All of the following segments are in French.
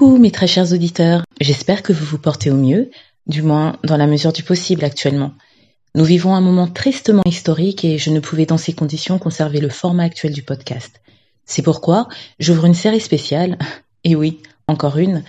Coucou mes très chers auditeurs, j'espère que vous vous portez au mieux, du moins dans la mesure du possible actuellement. Nous vivons un moment tristement historique et je ne pouvais dans ces conditions conserver le format actuel du podcast. C'est pourquoi j'ouvre une série spéciale, et oui, encore une,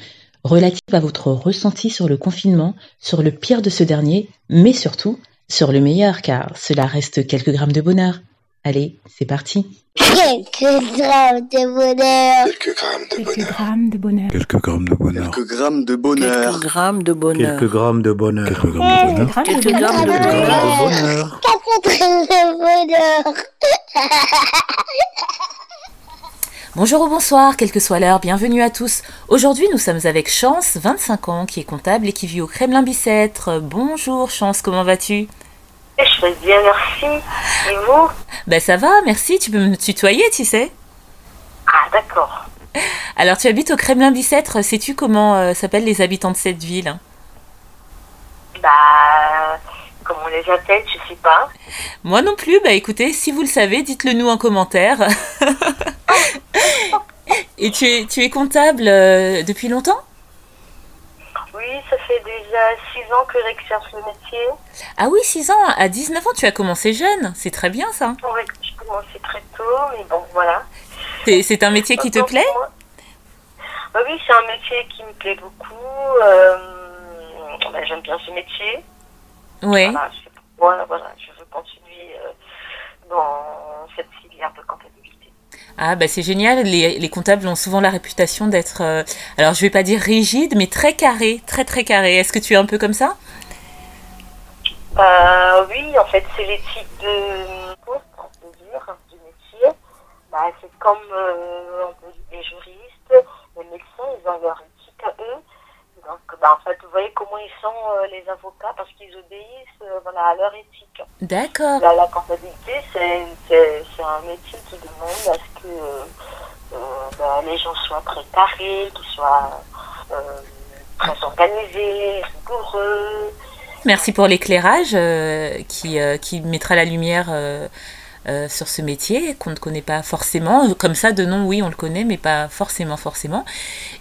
relative à votre ressenti sur le confinement, sur le pire de ce dernier, mais surtout sur le meilleur car cela reste quelques grammes de bonheur. Allez, c'est parti. Quelques grammes de bonheur. Quelques grammes de Quelques bonheur. grammes de bonheur. Quelques grammes de bonheur. Quelques grammes de bonheur. Quelques grammes de bonheur. Quelques grammes de bonheur. Quelques grammes de bonheur. Quelques grammes de Quelques bonheur. grammes de bonheur. Quatre grammes de bonheur. Bonjour ou bonsoir, quelle que soit l'heure, bienvenue à tous. Aujourd'hui, nous sommes avec Chance, 25 ans, qui est comptable et qui vit au Kremlin Bicêtre. Bonjour Chance, comment vas-tu Je vais bien, merci. Et vous? Ben ça va, merci, tu peux me tutoyer, tu sais. Ah, d'accord. Alors tu habites au Kremlin Bicêtre, sais-tu comment euh, s'appellent les habitants de cette ville Bah, comment on les appelle, je sais pas. Moi non plus, bah écoutez, si vous le savez, dites-le nous en commentaire. et tu es, tu es comptable euh, depuis longtemps? Ça fait déjà 6 ans que j'exerce le métier. Ah oui, 6 ans, à 19 ans tu as commencé jeune, c'est très bien ça. Ouais, je commençais très tôt, mais bon, voilà. C'est un métier qui te plaît moi- Bah oui, c'est un métier qui me plaît beaucoup. euh, bah, J'aime bien ce métier. Oui. Voilà, c'est pourquoi voilà, je veux continuer euh, dans cette filière de comptabilité. Ah bah c'est génial, les, les comptables ont souvent la réputation d'être, euh, alors je vais pas dire rigide, mais très carré, très très carré. Est-ce que tu es un peu comme ça? Bah oui, en fait, c'est l'éthique de poste, on peut du métier. Bah, c'est comme euh, les juristes, les médecins, ils ont leur. Donc, bah, en fait, vous voyez comment ils sont euh, les avocats parce qu'ils obéissent euh, voilà, à leur éthique. D'accord. La, la comptabilité, c'est un métier qui demande à ce que euh, bah, les gens soient très carrés, qu'ils soient très organisés, rigoureux. Merci pour l'éclairage qui, qui mettra la lumière euh, sur ce métier qu'on ne connaît pas forcément. Comme ça, de nom, oui, on le connaît, mais pas forcément, forcément.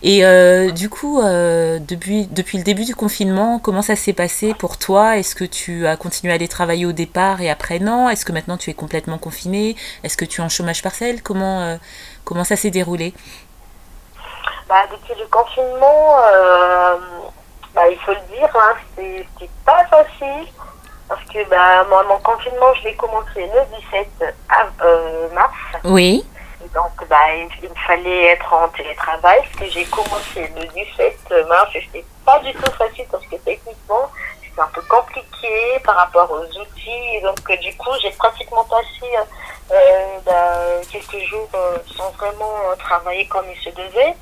Et euh, du coup, euh, depuis, depuis le début du confinement, comment ça s'est passé pour toi? Est-ce que tu as continué à aller travailler au départ et après non? Est-ce que maintenant tu es complètement confiné? Est-ce que tu es en chômage partiel? Comment, comment ça s'est déroulé? Bah, depuis le confinement, bah, il faut le dire, hein, c'est pas facile. Parce que bah, moi, mon confinement, je l'ai commencé le 17 av- euh, mars. Oui. Donc, bah, il, me fallait être en télétravail. Parce que j'ai commencé le 17 mars et c'était pas du tout facile parce que techniquement, c'était un peu compliqué par rapport aux outils. Et donc, euh, du coup, j'ai pratiquement passé euh, bah, quelques jours euh, sans vraiment travailler comme il se devait.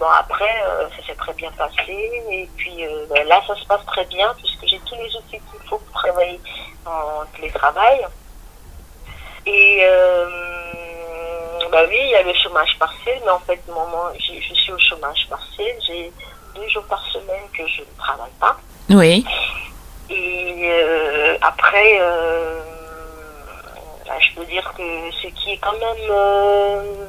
Bon, après, euh, ça s'est très bien passé. Et puis euh, bah, là, ça se passe très bien puisque j'ai tous les outils qu'il faut pour travailler en télétravail. Et bah oui, il y a le chômage partiel, mais en fait, j'ai- je suis au chômage partiel. J'ai deux jours par semaine que je ne travaille pas. Oui. Et euh, après, euh, bah, je peux dire que ce qui est quand même, euh,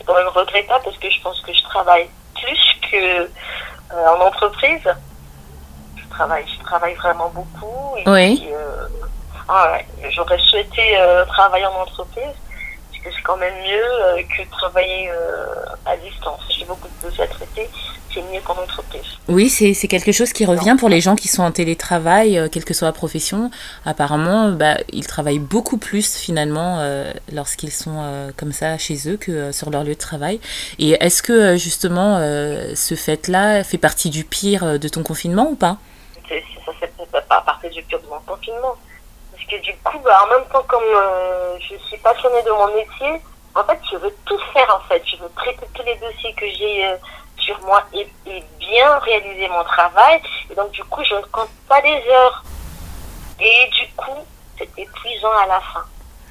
c'est quand même regrettable parce que je pense que je travaille plus que euh, en entreprise. Je travaille, je travaille vraiment beaucoup. Et Oui. puis, euh, ah ouais, j'aurais souhaité euh, travailler en entreprise c'est quand même mieux euh, que de travailler euh, à distance. J'ai beaucoup de dossiers à traiter, c'est mieux qu'en entreprise. Oui, c'est c'est quelque chose qui revient pour les gens qui sont en télétravail, euh, quelle que soit la profession. Apparemment, bah, ils travaillent beaucoup plus finalement euh, lorsqu'ils sont euh, comme ça chez eux que euh, sur leur lieu de travail. Et est-ce que justement ce fait-là fait partie du pire de ton confinement ou pas? Ça fait peut-être pas à partir du pur de mon confinement. Que du coup, bah, en même temps, comme euh, je suis passionnée de mon métier, en fait, je veux tout faire, en fait. Je veux traiter tous les dossiers que j'ai euh, sur moi et, et bien réaliser mon travail. Et donc, du coup, je ne compte pas les heures. Et du coup, c'est épuisant à la fin.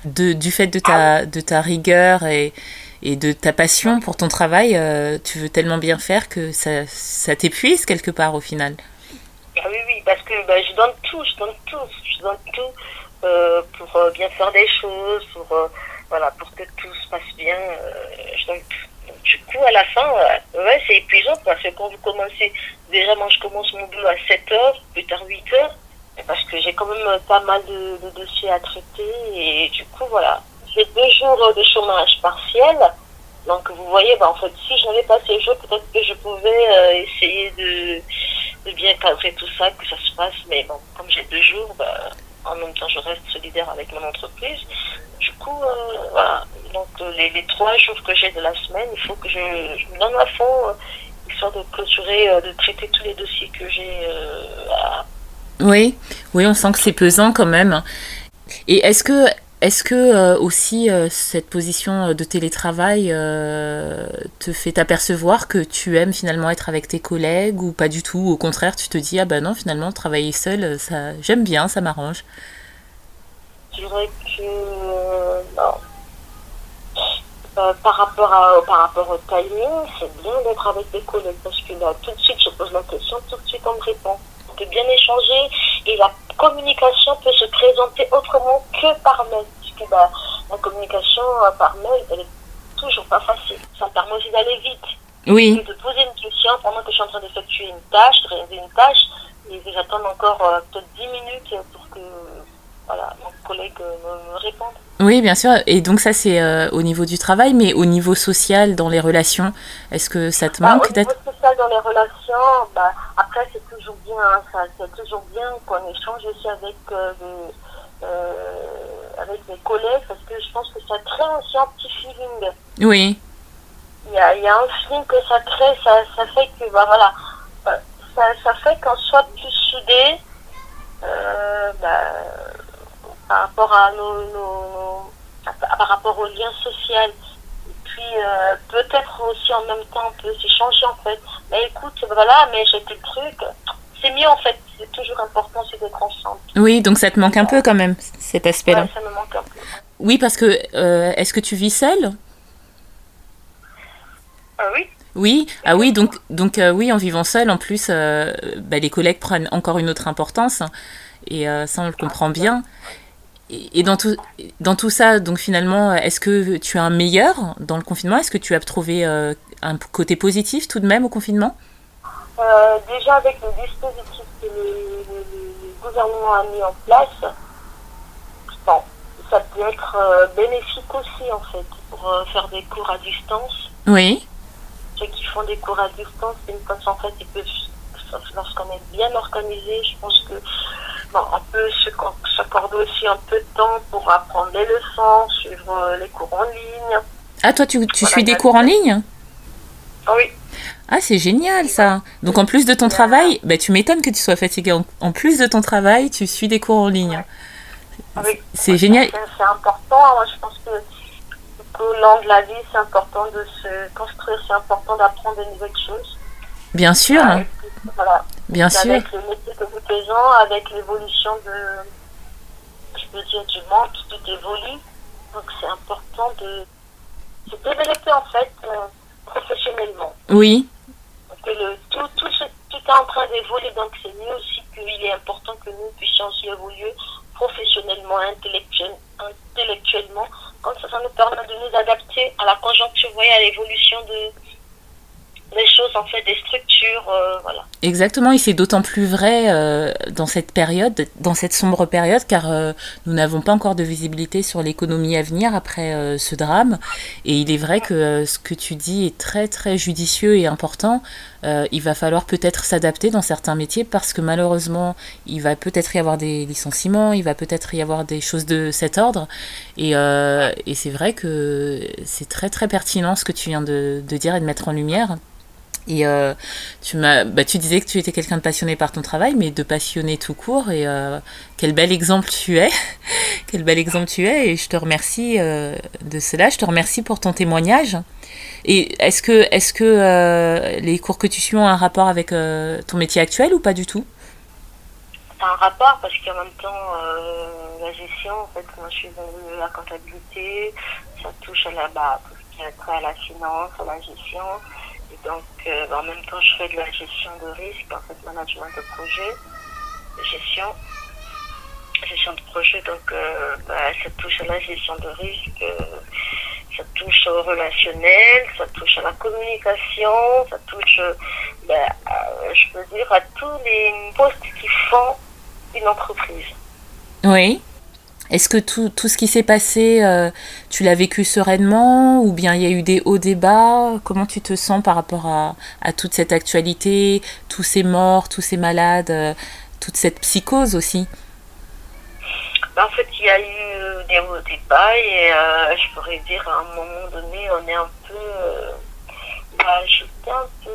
de, Du fait de ta, de ta rigueur et, et de ta passion pour ton travail, euh, tu veux tellement bien faire que ça, ça t'épuise quelque part au final. Ah oui, oui, parce que bah, je donne tout, je donne tout, je donne tout euh, pour euh, bien faire des choses, pour, euh, voilà, pour que tout se passe bien. Donc, du coup, à la fin, ouais, c'est épuisant parce que quand vous commencez, déjà, moi, je commence mon boulot à 7 heures, plus tard 8 heures, parce que j'ai quand même pas mal de, dossiers à traiter et du coup, voilà. J'ai deux jours de chômage partiel. Donc, vous voyez, bah, en fait, si je n'avais pas ces jours, peut-être que je pouvais essayer de, de bien cadrer tout ça, que ça se passe. Mais bon, comme j'ai deux jours, bah, en même temps, je reste solidaire avec mon entreprise. Du coup, euh, voilà. Donc, euh, les, trois jours que j'ai de la semaine, il faut que je, me donne à fond, euh, histoire de clôturer, de traiter tous les dossiers que j'ai à Oui, oui, on sent que c'est pesant quand même. Et est-ce que, est-ce que euh, aussi euh, cette position de télétravail euh, te fait t'apercevoir que tu aimes finalement être avec tes collègues ou pas du tout? Au contraire, tu te dis, ah bah non, finalement, travailler seul, ça, j'aime bien, ça m'arrange. Je dirais que euh. Euh, par rapport à par rapport au timing, c'est bien d'être avec des collègues parce que là tout de suite je pose la question, tout de suite on me répond. Peut bien échanger et la communication peut se présenter autrement que par mail. Parce que bah, la communication euh, par mail, elle est toujours pas facile. Ça me permet aussi d'aller vite. Oui, de poser une question pendant que je suis en train d'effectuer une tâche, de réaliser une tâche, et j'attends encore euh, peut-être 10 minutes pour que voilà, mon collègue euh, me, me réponde. oui, bien sûr. Et donc ça, c'est euh, au niveau du travail, mais au niveau social, dans les relations, est-ce que ça te Bah, manque d'être... dans les relations, bah, après c'est toujours bien, hein, ça, c'est toujours bien qu'on échange aussi avec, euh, euh, avec des collègues parce que je pense que ça crée aussi un petit feeling. Oui, Il y a, y a un feeling que ça crée, ça, ça fait que, bah voilà, euh, ça, ça fait qu'on soit plus soudés euh, bah, par rapport à nos, nos, nos- à- par rapport au lien social. Et puis euh, peut-être aussi en même temps on peut s'échanger en fait. Mais écoute, voilà, mais j'ai tel truc. C'est mieux en fait, c'est toujours important c'est d'être ensemble. oui, donc ça te manque un peu quand même, cet aspect-là. Ouais, ça me manque un peu. Oui, parce que euh, est-ce que tu vis seule? Ah oui Oui, ah oui, donc, donc euh, oui, en vivant seul, en plus, euh, bah, les collègues prennent encore une autre importance, et euh, ça, on le comprend bien. Et, et dans tout, dans tout ça, donc finalement, est-ce que tu as un meilleur dans le confinement? Est-ce que tu as trouvé euh, un côté positif tout de même au confinement? Euh, déjà avec le dispositif que le, le- le gouvernement a mis en place, bon, ça peut être euh, bénéfique aussi en fait pour faire des cours à distance. Oui, Ceux qui font des cours à distance, c'est une façon en fait, ils peuvent, lorsqu'on est bien organisé, je pense que bon, on peut s'accorder aussi un peu de temps pour apprendre les leçons, suivre euh, les cours en ligne. Ah, toi, tu, tu Voilà, suis des cours en ligne? Ah oui, Ah, c'est génial ça. Donc en plus de ton travail, bah, tu m'étonnes que tu sois fatigué. En, plus de ton travail, tu suis des cours en ligne. oui. C'est génial. C'est important. Moi, je pense que tout au long de la vie, c'est important de se construire, c'est important d'apprendre de nouvelles choses. Bien sûr, voilà. Bien sûr. Avec le métier que nous faisons, avec l'évolution de, je peux dire, du monde, tout évolue. Donc, c'est important de se développer, en fait, euh, professionnellement. Oui, Que le, tout, tout, ce- tout est en train d'évoluer, donc c'est mieux aussi qu'il est important que nous puissions aussi évoluer professionnellement, intellectuel, intellectuellement. Comme ça, ça nous permet de nous adapter à la conjoncture, vous voyez, à l'évolution de, des choses, en fait, des structures, euh, exactement. Et c'est d'autant plus vrai euh, dans cette période, dans cette sombre période, car euh, nous n'avons pas encore de visibilité sur l'économie à venir après ce drame. Et il est vrai que ce que tu dis est très très judicieux et important. Il va falloir peut-être s'adapter dans certains métiers parce que malheureusement, il va peut-être y avoir des licenciements, il va peut-être y avoir des choses de cet ordre. Et, et c'est vrai que c'est très très pertinent ce que tu viens de dire et de mettre en lumière. Et euh, bah, tu disais que tu étais quelqu'un de passionné par ton travail, mais de passionné tout court. Et euh, quel bel exemple tu es, quel bel exemple tu es. Et je te remercie euh, de cela. Je te remercie pour ton témoignage. Et est-ce que, les cours que tu suis ont un rapport avec ton métier actuel ou pas du tout? Un rapport parce qu'en même temps, la gestion, en fait, moi je suis dans la comptabilité, ça touche à la, bah, tout ce qui est trait à la finance, à la gestion. Donc, euh, en même temps, je fais de la gestion de risque, en fait, management de projet, gestion, gestion de projet. Donc, euh, bah, ça touche à la gestion de risque. euh, ça touche au relationnel, ça touche à la communication, ça touche, à- je peux dire, à tous les postes qui font une entreprise. Oui. Est-ce que tout, tout ce qui s'est passé, euh, tu l'as vécu sereinement ou bien il y a eu des hauts, des bas? Comment tu te sens par rapport à, à toute cette actualité, tous ces morts, tous ces malades, euh, toute cette psychose aussi? Ben, en fait, il y a eu des hauts, des bas et euh, je pourrais dire à un moment donné, on est un peu, ben, j'étais un peu,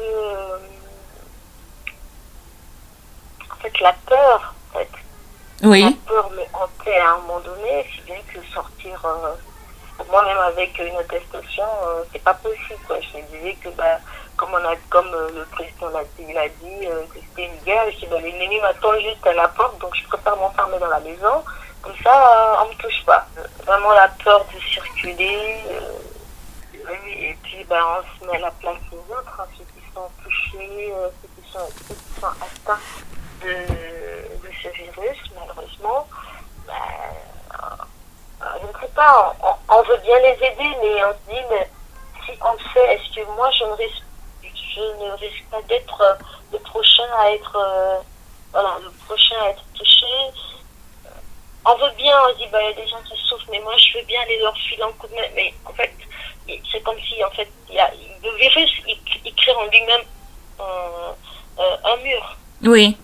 en fait, la peur, en fait. La peur me hantait à un moment donné, si bien que sortir, euh, moi-même avec une attestation, euh, c'est pas possible. Je me disais que, bah, comme, on a, comme euh, le président l'a dit, que c'était une guerre, je dis, bah, l'ennemi m'attend juste à la porte, donc je préfère m'enfermer dans la maison. Comme ça, on me touche pas. Vraiment la peur de circuler. et puis, bah, on se met à la place des autres, hein, ceux qui sont touchés, ceux, qui sont, ceux qui sont atteints de, ce virus, malheureusement, ben, euh, je ne sais pas, on, veut bien les aider, mais on se dit, mais si on le fait, est-ce que moi je ne risque, je ne risque pas d'être le prochain à être, euh, voilà, prochain à être touché? Euh, On veut bien, on dit, bah, il y a des gens qui souffrent, mais moi je veux bien aller leur filer un coup de main, mais en fait, c'est comme si, en fait, y a, le virus, il, crée en lui-même un mur. oui.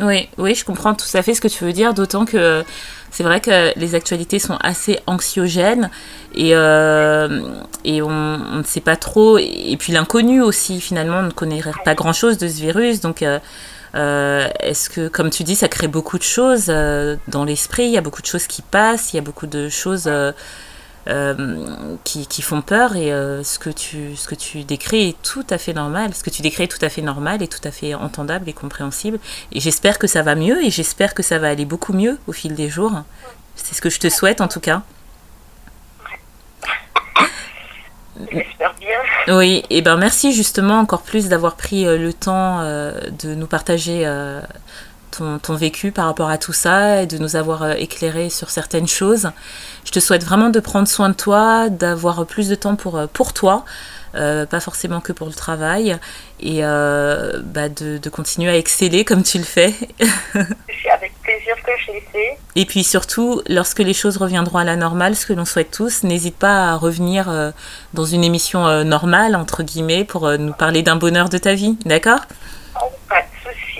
Oui, oui, je comprends tout à fait ce que tu veux dire, d'autant que c'est vrai que les actualités sont assez anxiogènes et, euh, et on, ne sait pas trop. Et puis l'inconnu aussi, finalement, on ne connaît pas grand-chose de ce virus. Donc, euh, euh, est-ce que, comme tu dis, ça crée beaucoup de choses dans l'esprit, il y a beaucoup de choses qui passent, il y a beaucoup de choses qui, qui font peur et euh, ce, que tu, ce que tu décris est tout à fait normal. Ce que tu décris est tout à fait normal et tout à fait entendable et compréhensible. Et j'espère que ça va mieux et j'espère que ça va aller beaucoup mieux au fil des jours. C'est ce que je te souhaite en tout cas. J'espère bien. Oui, et ben merci justement encore plus d'avoir pris euh, le temps euh, de nous partager euh, ton, ton vécu par rapport à tout ça et de nous avoir euh, éclairé sur certaines choses. Je te souhaite vraiment de prendre soin de toi, d'avoir plus de temps pour, euh, pour toi, euh, pas forcément que pour le travail, et euh, bah, de, de continuer à exceller comme tu le fais. C'est avec plaisir que je l'ai fait. Et puis surtout, lorsque les choses reviendront à la normale, ce que l'on souhaite tous, n'hésite pas à revenir euh, dans une émission normale, entre guillemets, pour nous parler d'un bonheur de ta vie, d'accord Oh, pas de souci. pas de souci.